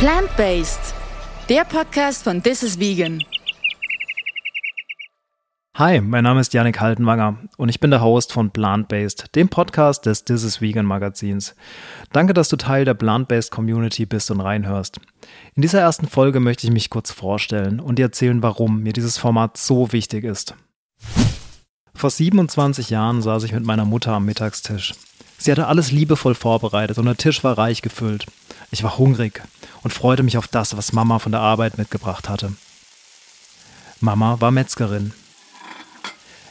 Plant-Based, der Podcast von This is Vegan. Hi, mein Name ist Yannick Haltenwanger und ich bin der Host von Plant-Based, dem Podcast des This is Vegan Magazins. Danke, dass du Teil der Plant-Based Community bist und reinhörst. In dieser ersten Folge möchte ich mich kurz vorstellen und dir erzählen, warum mir dieses Format so wichtig ist. Vor 27 Jahren saß ich mit meiner Mutter am Mittagstisch. Sie hatte alles liebevoll vorbereitet und der Tisch war reich gefüllt. Ich war hungrig und freute mich auf das, was Mama von der Arbeit mitgebracht hatte. Mama war Metzgerin.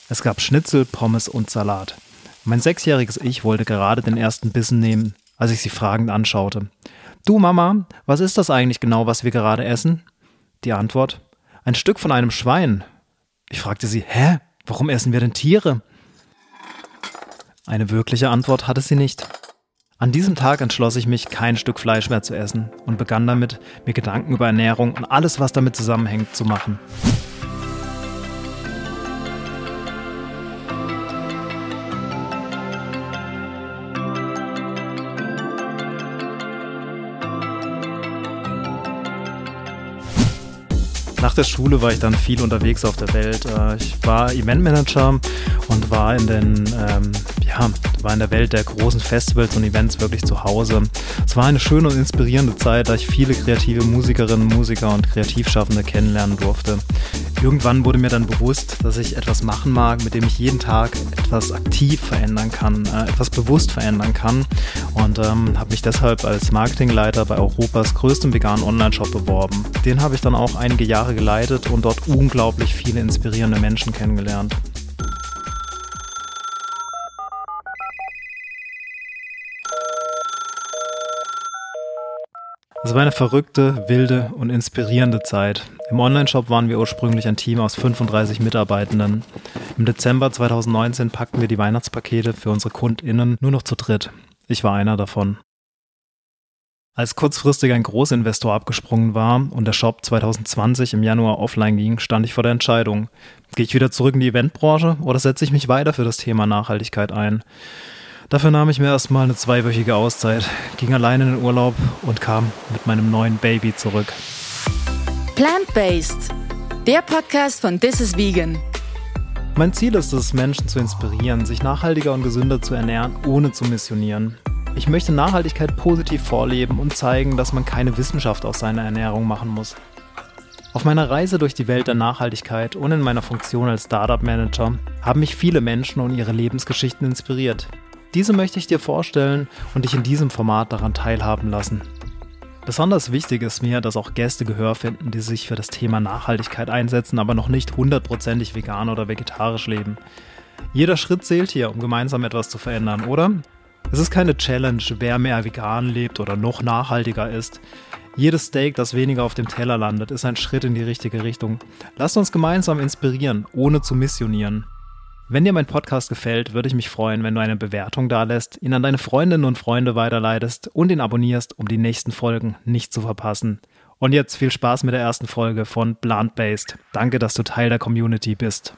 Es gab Schnitzel, Pommes und Salat. Mein sechsjähriges Ich wollte gerade den ersten Bissen nehmen, als ich sie fragend anschaute. Du Mama, was ist das eigentlich genau, was wir gerade essen? Die Antwort: Ein Stück von einem Schwein. Ich fragte sie: Hä? Warum essen wir denn Tiere? Eine wirkliche Antwort hatte sie nicht. An diesem Tag entschloss ich mich, kein Stück Fleisch mehr zu essen und begann damit, mir Gedanken über Ernährung und alles, was damit zusammenhängt, zu machen. Nach der Schule war ich dann viel unterwegs auf der Welt. Äh, ich war Eventmanager und war in den, ähm, ja, war in der Welt der großen Festivals und Events wirklich zu Hause. Es war eine schöne und inspirierende Zeit, da ich viele kreative Musikerinnen, Musiker und Kreativschaffende kennenlernen durfte. Irgendwann wurde mir dann bewusst, dass ich etwas machen mag, mit dem ich jeden Tag etwas aktiv verändern kann, äh, etwas bewusst verändern kann und ähm, habe mich deshalb als Marketingleiter bei Europas größtem veganen Online-Shop beworben. Den habe ich dann auch einige Jahre geleitet und dort unglaublich viele inspirierende Menschen kennengelernt. Es war eine verrückte, wilde und inspirierende Zeit. Im Onlineshop waren wir ursprünglich ein Team aus 35 Mitarbeitenden. Im Dezember 2019 packten wir die Weihnachtspakete für unsere KundInnen nur noch zu dritt. Ich war einer davon. Als kurzfristig ein Großinvestor abgesprungen war und der Shop 2020 im Januar offline ging, stand ich vor der Entscheidung. Gehe ich wieder zurück in die Eventbranche oder setze ich mich weiter für das Thema Nachhaltigkeit ein? Dafür nahm ich mir erstmal eine zweiwöchige Auszeit, ging allein in den Urlaub und kam mit meinem neuen Baby zurück. Plant-Based, der Podcast von This is Vegan. Mein Ziel ist es, Menschen zu inspirieren, sich nachhaltiger und gesünder zu ernähren, ohne zu missionieren. Ich möchte Nachhaltigkeit positiv vorleben und zeigen, dass man keine Wissenschaft aus seiner Ernährung machen muss. Auf meiner Reise durch die Welt der Nachhaltigkeit und in meiner Funktion als Startup Manager haben mich viele Menschen und ihre Lebensgeschichten inspiriert. Diese möchte ich dir vorstellen und dich in diesem Format daran teilhaben lassen. Besonders wichtig ist mir, dass auch Gäste Gehör finden, die sich für das Thema Nachhaltigkeit einsetzen, aber noch nicht hundertprozentig vegan oder vegetarisch leben. Jeder Schritt zählt hier, um gemeinsam etwas zu verändern, oder? Es ist keine Challenge, wer mehr vegan lebt oder noch nachhaltiger ist. Jedes Steak, das weniger auf dem Teller landet, ist ein Schritt in die richtige Richtung. Lasst uns gemeinsam inspirieren, ohne zu missionieren. Wenn dir mein Podcast gefällt, würde ich mich freuen, wenn du eine Bewertung dalässt, ihn an deine Freundinnen und Freunde weiterleitest und ihn abonnierst, um die nächsten Folgen nicht zu verpassen. Und jetzt viel Spaß mit der ersten Folge von Plant Based. Danke, dass du Teil der Community bist.